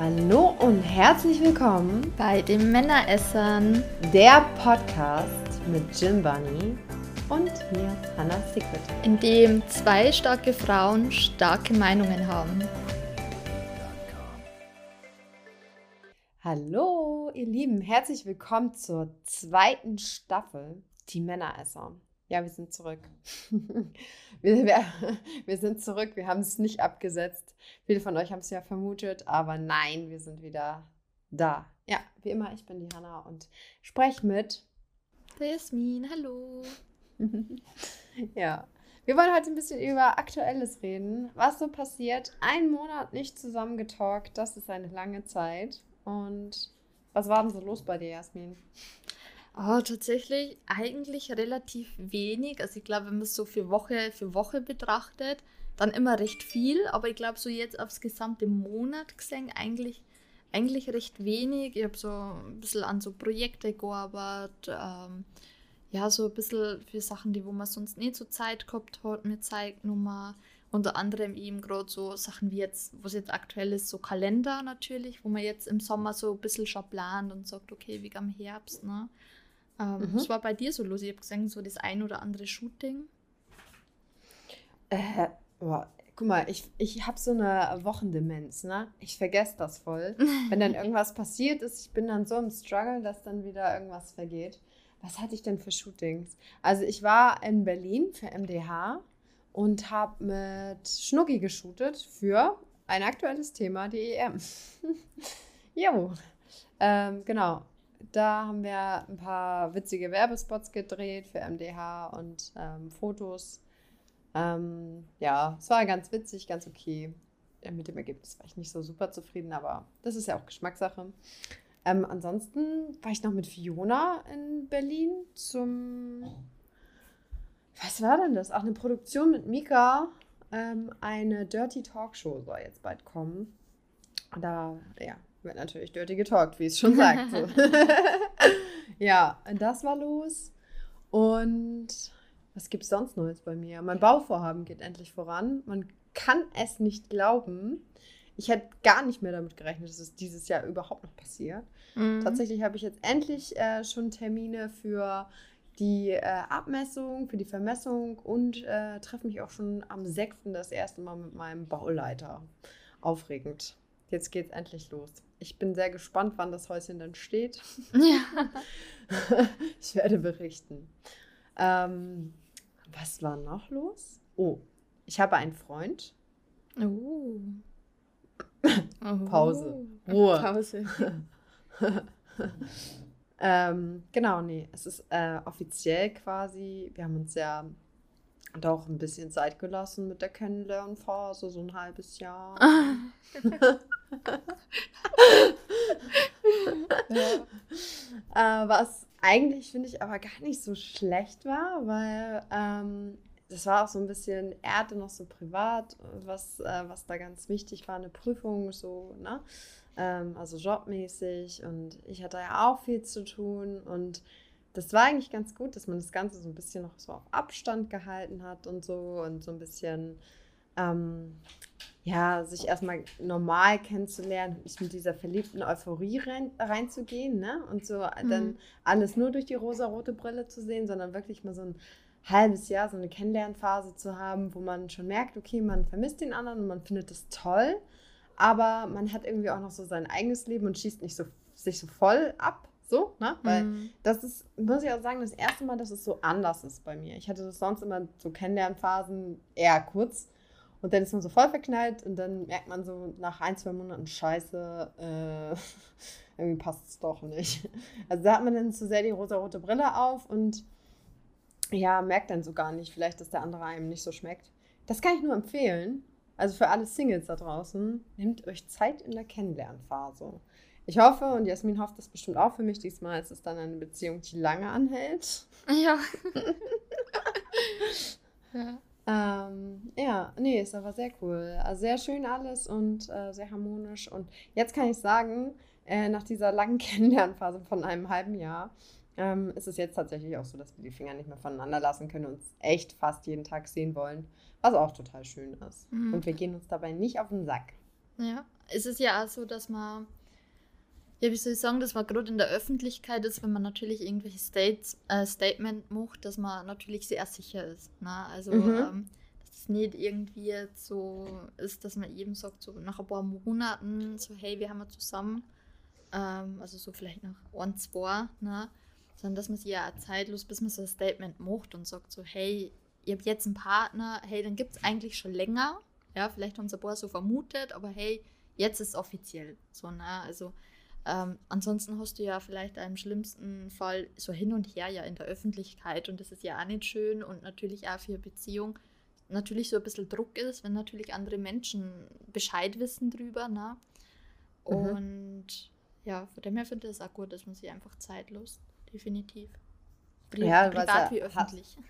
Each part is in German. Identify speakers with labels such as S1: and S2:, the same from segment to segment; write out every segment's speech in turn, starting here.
S1: Hallo und herzlich willkommen
S2: bei den Männeressern,
S1: der Podcast mit Jim Bunny und mir, Hannah Secret.
S2: in dem zwei starke Frauen starke Meinungen haben.
S1: Hallo, ihr Lieben, herzlich willkommen zur zweiten Staffel, die Männeresser. Ja, wir sind zurück. wir, wir, wir sind zurück, wir haben es nicht abgesetzt. Viele von euch haben es ja vermutet, aber nein, wir sind wieder da. Ja, wie immer, ich bin die Hannah und spreche mit.
S2: Jasmin, hallo.
S1: ja, wir wollen heute ein bisschen über Aktuelles reden. Was so passiert? Ein Monat nicht zusammengetalkt, das ist eine lange Zeit. Und was war denn so los bei dir, Jasmin?
S2: Oh, tatsächlich eigentlich relativ wenig. Also ich glaube, wenn man es so für Woche für Woche betrachtet, dann immer recht viel. Aber ich glaube, so jetzt aufs gesamte Monat gesehen, eigentlich, eigentlich recht wenig. Ich habe so ein bisschen an so Projekte gearbeitet. Ähm, ja, so ein bisschen für Sachen, die wo man sonst nicht so Zeit gehabt hat, mir zeigt nochmal. Unter anderem eben gerade so Sachen wie jetzt, was jetzt aktuell ist, so Kalender natürlich, wo man jetzt im Sommer so ein bisschen schon plant und sagt, okay, wie am Herbst, ne? Ähm,
S1: Mhm.
S2: Was war bei dir so los? Ich habe gesehen, so das ein oder andere Shooting.
S1: Äh, boah, guck mal, ich, ich habe so eine Wochendemenz, ne? Ich vergesse das voll. Wenn dann irgendwas passiert ist, ich bin dann so im Struggle, dass dann wieder irgendwas vergeht. Was hatte ich denn für Shootings? Also ich war in Berlin für MDH und habe mit Schnucki geshootet für ein aktuelles Thema, die EM. jo. Ähm, genau. Da haben wir ein paar witzige Werbespots gedreht für MDH und ähm, Fotos. Ähm, ja, es war ganz witzig, ganz okay. Mit dem Ergebnis war ich nicht so super zufrieden, aber das ist ja auch Geschmackssache. Ähm, ansonsten war ich noch mit Fiona in Berlin zum. Was war denn das? Auch eine Produktion mit Mika. Ähm, eine Dirty Talkshow soll jetzt bald kommen. Da, ja, wird natürlich dirty getalkt, wie es schon sagt. So. ja, das war los. Und was gibt es sonst Neues bei mir? Mein Bauvorhaben geht endlich voran. Man kann es nicht glauben. Ich hätte gar nicht mehr damit gerechnet, dass es dieses Jahr überhaupt noch passiert.
S2: Mhm.
S1: Tatsächlich habe ich jetzt endlich äh, schon Termine für die äh, Abmessung, für die Vermessung und äh, treffe mich auch schon am 6. das erste Mal mit meinem Bauleiter. Aufregend. Jetzt geht's endlich los. Ich bin sehr gespannt, wann das Häuschen dann steht.
S2: Ja.
S1: ich werde berichten. Ähm, was war noch los? Oh, ich habe einen Freund.
S2: Oh.
S1: Pause.
S2: Oh.
S1: Ruhe.
S2: Pause.
S1: ähm, genau, nee, es ist äh, offiziell quasi, wir haben uns ja doch ein bisschen Zeit gelassen mit der Kennenlernphase, so ein halbes Jahr. Äh, was eigentlich, finde ich, aber gar nicht so schlecht war, weil ähm, das war auch so ein bisschen, er hatte noch so privat, was, äh, was da ganz wichtig war, eine Prüfung, so, ne? Ähm, also jobmäßig und ich hatte ja auch viel zu tun und das war eigentlich ganz gut, dass man das Ganze so ein bisschen noch so auf Abstand gehalten hat und so und so ein bisschen, ähm, ja, sich erstmal normal kennenzulernen, nicht mit dieser verliebten Euphorie rein, reinzugehen, ne? Und so dann alles nur durch die rosarote Brille zu sehen, sondern wirklich mal so ein halbes Jahr, so eine Kennenlernphase zu haben, wo man schon merkt, okay, man vermisst den anderen und man findet es toll, aber man hat irgendwie auch noch so sein eigenes Leben und schießt nicht so sich so voll ab, so, ne? Weil
S2: Mhm.
S1: das ist, muss ich auch sagen, das erste Mal, dass es so anders ist bei mir. Ich hatte das sonst immer so Kennenlernphasen eher kurz und dann ist man so voll verknallt und dann merkt man so nach ein, zwei Monaten Scheiße, äh, irgendwie passt es doch nicht. Also da hat man dann zu sehr die rosa-rote Brille auf und ja, merkt dann so gar nicht, vielleicht, dass der andere einem nicht so schmeckt. Das kann ich nur empfehlen. Also für alle Singles da draußen, nehmt euch Zeit in der Kennenlernphase. Ich hoffe, und Jasmin hofft das bestimmt auch für mich, diesmal ist es dann eine Beziehung, die lange anhält.
S2: Ja. ja.
S1: Ähm, ja, nee, ist aber sehr cool. Also sehr schön alles und äh, sehr harmonisch. Und jetzt kann ich sagen, äh, nach dieser langen Kennenlernphase von einem halben Jahr, ähm, ist es jetzt tatsächlich auch so, dass wir die Finger nicht mehr voneinander lassen können und uns echt fast jeden Tag sehen wollen, was auch total schön ist.
S2: Mhm.
S1: Und wir gehen uns dabei nicht auf den Sack.
S2: Ja, es ist ja auch so, dass man, ja, wie soll ich sagen, dass man gerade in der Öffentlichkeit ist, wenn man natürlich irgendwelche States, äh, Statement macht, dass man natürlich sehr sicher ist. Ne? Also, mhm. ähm, dass es nicht irgendwie so ist, dass man eben sagt, so nach ein paar Monaten, so, hey, wir haben ja zusammen, ähm, also so vielleicht nach ein, zwei, ne? sondern dass man sich ja zeitlos, bis man so ein Statement macht und sagt, so, hey, ihr habt jetzt einen Partner, hey, dann gibt es eigentlich schon länger. Ja, vielleicht haben es ein paar so vermutet, aber hey, jetzt ist es offiziell. So, ne? Also ähm, ansonsten hast du ja vielleicht im schlimmsten Fall so hin und her ja in der Öffentlichkeit und das ist ja auch nicht schön und natürlich auch für eine Beziehung natürlich so ein bisschen Druck ist, wenn natürlich andere Menschen Bescheid wissen drüber. Ne? Mhm. Und mhm. ja, von dem her finde ich es auch gut, dass man sich einfach zeitlos, definitiv. Pri ja, privat
S1: wie öffentlich.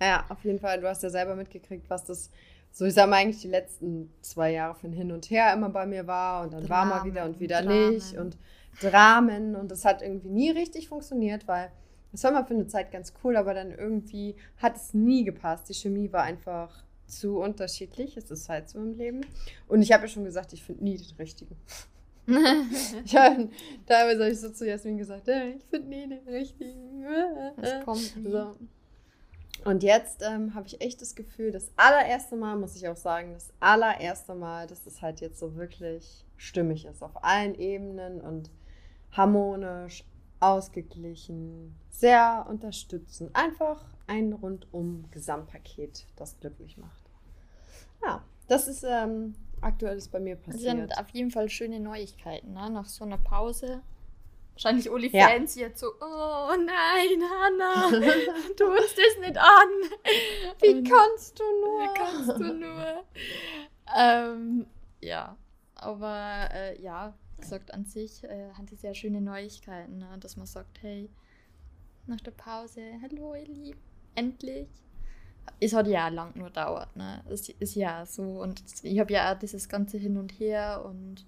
S1: Ja, auf jeden Fall. Du hast ja selber mitgekriegt, was das so, ich sag mal, eigentlich die letzten zwei Jahre von hin und her immer bei mir war und dann Dramen, war mal wieder und wieder Dramen. nicht und Dramen und das hat irgendwie nie richtig funktioniert, weil das war mal für eine Zeit ganz cool, aber dann irgendwie hat es nie gepasst. Die Chemie war einfach zu unterschiedlich. Es ist halt so im Leben. Und ich habe ja schon gesagt, ich finde nie den richtigen. ich habe teilweise habe ich so zu Jasmin gesagt, ich finde nie den richtigen. Das kommt nie. So. Und jetzt ähm, habe ich echt das Gefühl, das allererste Mal, muss ich auch sagen, das allererste Mal, dass es halt jetzt so wirklich stimmig ist, auf allen Ebenen und harmonisch, ausgeglichen, sehr unterstützend. Einfach ein rundum Gesamtpaket, das glücklich macht. Ja, das ist ähm, aktuell ist bei mir passiert.
S2: Das sind auf jeden Fall schöne Neuigkeiten, ne? Nach so einer Pause Wahrscheinlich Uli Fans ja. jetzt so, oh nein, Hanna, tu uns das nicht an.
S1: Wie kannst du nur?
S2: Wie kannst du nur? ähm, ja, aber äh, ja, gesagt an sich äh, hat die sehr schöne Neuigkeiten, ne? dass man sagt, hey, nach der Pause, hallo ihr Lieben, endlich. Es hat ja lang nur dauert, ne? Es ist ja so und ich habe ja auch dieses ganze Hin und Her und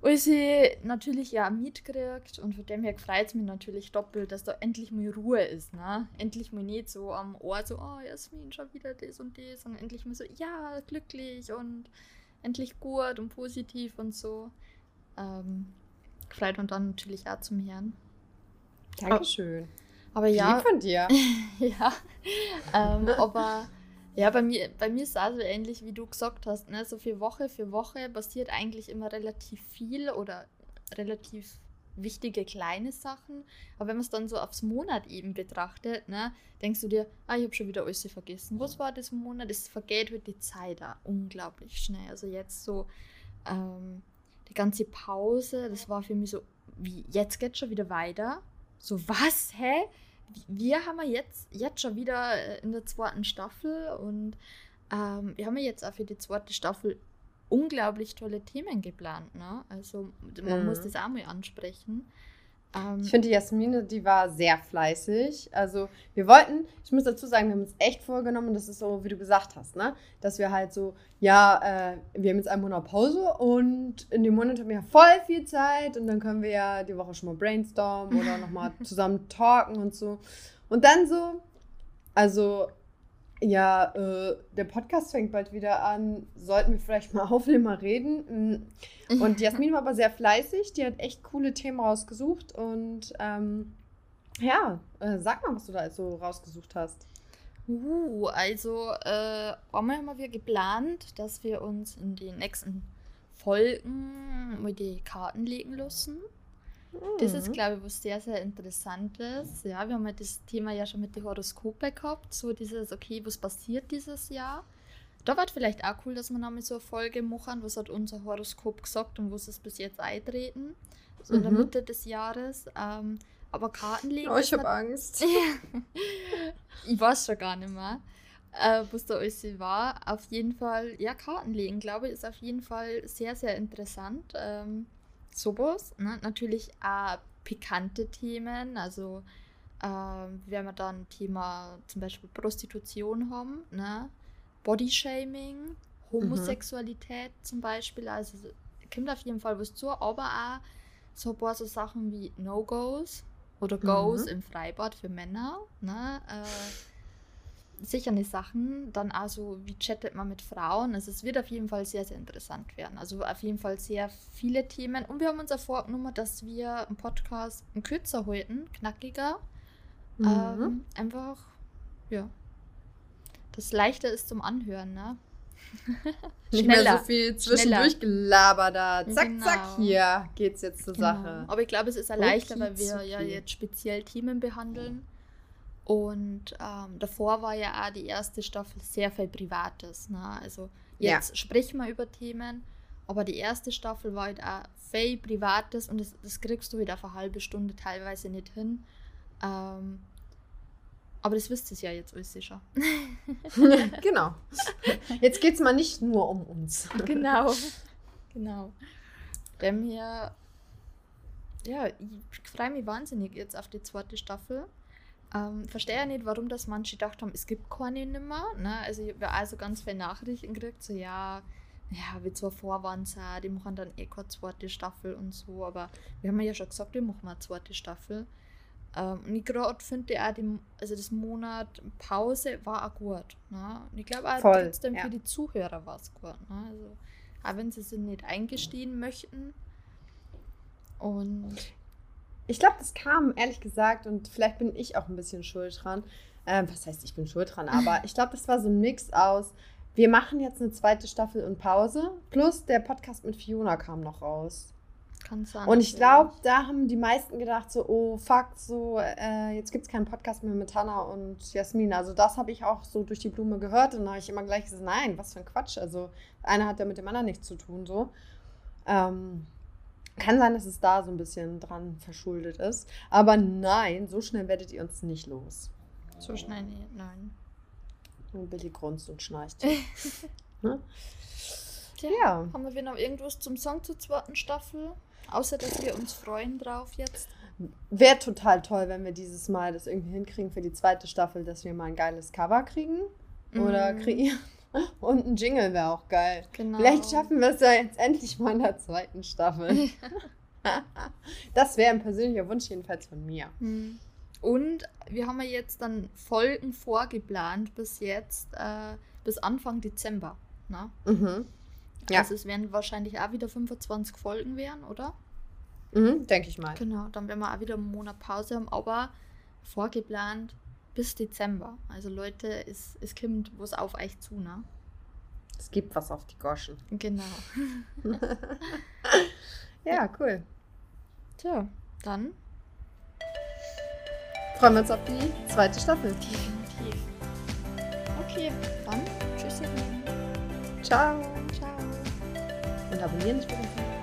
S2: weil sie natürlich ja mitkriegt und von dem her freut es mich natürlich doppelt, dass da endlich mal Ruhe ist, ne? Endlich mal nicht so am Ohr so, oh Jasmin, schon wieder das und das, sondern endlich mal so, ja, glücklich und endlich gut und positiv und so. Ähm, freut und dann natürlich auch zum Herrn.
S1: Dankeschön.
S2: Aber ja.
S1: Lieb von dir.
S2: ja. Ähm, aber ja, bei mir, bei mir ist es also ähnlich, wie du gesagt hast. Ne? So für Woche für Woche passiert eigentlich immer relativ viel oder relativ wichtige kleine Sachen. Aber wenn man es dann so aufs Monat eben betrachtet, ne, denkst du dir, ah, ich habe schon wieder alles vergessen. Was war das Monat? Es vergeht halt die Zeit da unglaublich schnell. Also jetzt so ähm, die ganze Pause, das war für mich so, wie jetzt geht schon wieder weiter. So, was? Hä? Wir haben ja jetzt, jetzt schon wieder äh, in der zweiten Staffel und ähm, wir haben ja jetzt auch für die zweite Staffel unglaublich tolle Themen geplant. Ne? Also man mhm. muss das auch mal ansprechen.
S1: Ähm, ich finde, die Jasmine, die war sehr fleißig. Also wir wollten, ich muss dazu sagen, wir haben uns echt vorgenommen, das ist so, wie du gesagt hast, ne? dass wir halt so, ja, äh, wir haben jetzt einen Monat Pause und in dem Monat haben wir ja voll viel Zeit und dann können wir ja die Woche schon mal brainstormen oder nochmal zusammen talken und so. Und dann so, also ja, äh, der Podcast fängt bald wieder an. Sollten wir vielleicht mal aufnehmen, mal reden. Mm. Und Jasmin war aber sehr fleißig. Die hat echt coole Themen rausgesucht. Und ähm, ja, äh, sag mal, was du da so rausgesucht hast.
S2: Uh, also äh, haben wir geplant, dass wir uns in den nächsten Folgen mal die Karten legen lassen. Das ist, mhm. glaube ich, was sehr, sehr Interessantes. Ja, wir haben ja das Thema ja schon mit den Horoskope gehabt. So dieses, okay, was passiert dieses Jahr? Da war vielleicht auch cool, dass wir nochmal so eine Folge machen, was hat unser Horoskop gesagt und was ist bis jetzt eintreten. So in der mhm. Mitte des Jahres. Ähm, aber Kartenlegen.
S1: Oh, ich habe Angst.
S2: ich weiß schon gar nicht mehr, äh, was da alles war. Auf jeden Fall, ja, Kartenlegen, glaube ich, ist auf jeden Fall sehr, sehr interessant. Ähm, sowas. Ne? Natürlich auch pikante Themen, also ähm, wenn wir dann Thema zum Beispiel Prostitution haben, ne? Bodyshaming, Homosexualität mhm. zum Beispiel, also kommt auf jeden Fall was zu, aber auch so ein paar so Sachen wie No-Gos oder Goes mhm. im Freibad für Männer. Ne? Äh, sicher eine Sachen. Dann also, wie chattet man mit Frauen? Also es wird auf jeden Fall sehr, sehr interessant werden. Also auf jeden Fall sehr viele Themen. Und wir haben uns auch vorgenommen, dass wir einen Podcast einen kürzer halten, knackiger. Mhm. Ähm, einfach, ja. Das leichter ist zum Anhören, ne?
S1: Nicht mehr so viel zwischendurch gelabert da. Zack, genau. zack, hier geht's jetzt zur genau. Sache.
S2: Aber ich glaube, es ist leichter, weil wir ja jetzt speziell Themen behandeln. Und ähm, davor war ja auch die erste Staffel sehr viel Privates. Ne? Also jetzt ja. sprechen wir über Themen, aber die erste Staffel war halt auch viel Privates und das, das kriegst du wieder auf eine halbe Stunde teilweise nicht hin. Ähm, aber das wisst ihr ja jetzt alles sicher.
S1: genau. Jetzt geht es mal nicht nur um uns.
S2: genau. Genau. Dem hier, ja, ich freue mich wahnsinnig jetzt auf die zweite Staffel. Ähm, verstehe ja nicht, warum das manche gedacht haben, es gibt keine nimmer. Ne? Also ich habe also ganz viele Nachrichten gekriegt, so ja, ja, wie zwar Vorwand die machen dann eh keine zweite Staffel und so, aber wir haben ja schon gesagt, wir machen mal eine zweite Staffel. Ähm, und ich gerade finde auch, die, also das Monat Pause war auch gut. Ne? Und ich glaube auch Voll, trotzdem ja. für die Zuhörer war es gut. Ne? Also, auch wenn sie sich nicht eingestehen möchten. Und
S1: ich glaube, das kam ehrlich gesagt, und vielleicht bin ich auch ein bisschen schuld dran. Ähm, was heißt, ich bin schuld dran, aber ich glaube, das war so ein Mix aus. Wir machen jetzt eine zweite Staffel und Pause. Plus der Podcast mit Fiona kam noch raus. Kann sein. Und ich glaube, da haben die meisten gedacht, so, oh fuck, so, äh, jetzt gibt es keinen Podcast mehr mit Hannah und Jasmin. Also das habe ich auch so durch die Blume gehört und da habe ich immer gleich gesagt, nein, was für ein Quatsch. Also einer hat ja mit dem anderen nichts zu tun, so. Ähm, kann sein, dass es da so ein bisschen dran verschuldet ist. Aber nein, so schnell werdet ihr uns nicht los.
S2: So schnell, nein.
S1: Und Billy grunzt und schnarcht. ne?
S2: Tja, ja. Haben wir noch irgendwas zum Song zur zweiten Staffel? Außer, dass wir uns freuen drauf jetzt.
S1: Wäre total toll, wenn wir dieses Mal das irgendwie hinkriegen für die zweite Staffel, dass wir mal ein geiles Cover kriegen oder mhm. kreieren. Und ein Jingle wäre auch geil. Genau. Vielleicht schaffen wir es ja jetzt endlich mal in der zweiten Staffel. das wäre ein persönlicher Wunsch jedenfalls von mir.
S2: Mhm. Und wir haben ja jetzt dann Folgen vorgeplant bis jetzt, äh, bis Anfang Dezember. Ne? Mhm. Ja. Also es werden wahrscheinlich auch wieder 25 Folgen werden, oder?
S1: Mhm, denke ich mal.
S2: Genau, dann werden wir auch wieder einen Monat Pause haben, aber vorgeplant bis Dezember. Also Leute, es, es kommt was auf euch zu, ne?
S1: Es gibt was auf die Goschen.
S2: Genau.
S1: ja, cool.
S2: Tja, dann
S1: freuen wir uns auf die zweite Staffel.
S2: Definitiv. Okay, dann tschüss.
S1: Ciao. Und abonnieren nicht vergessen.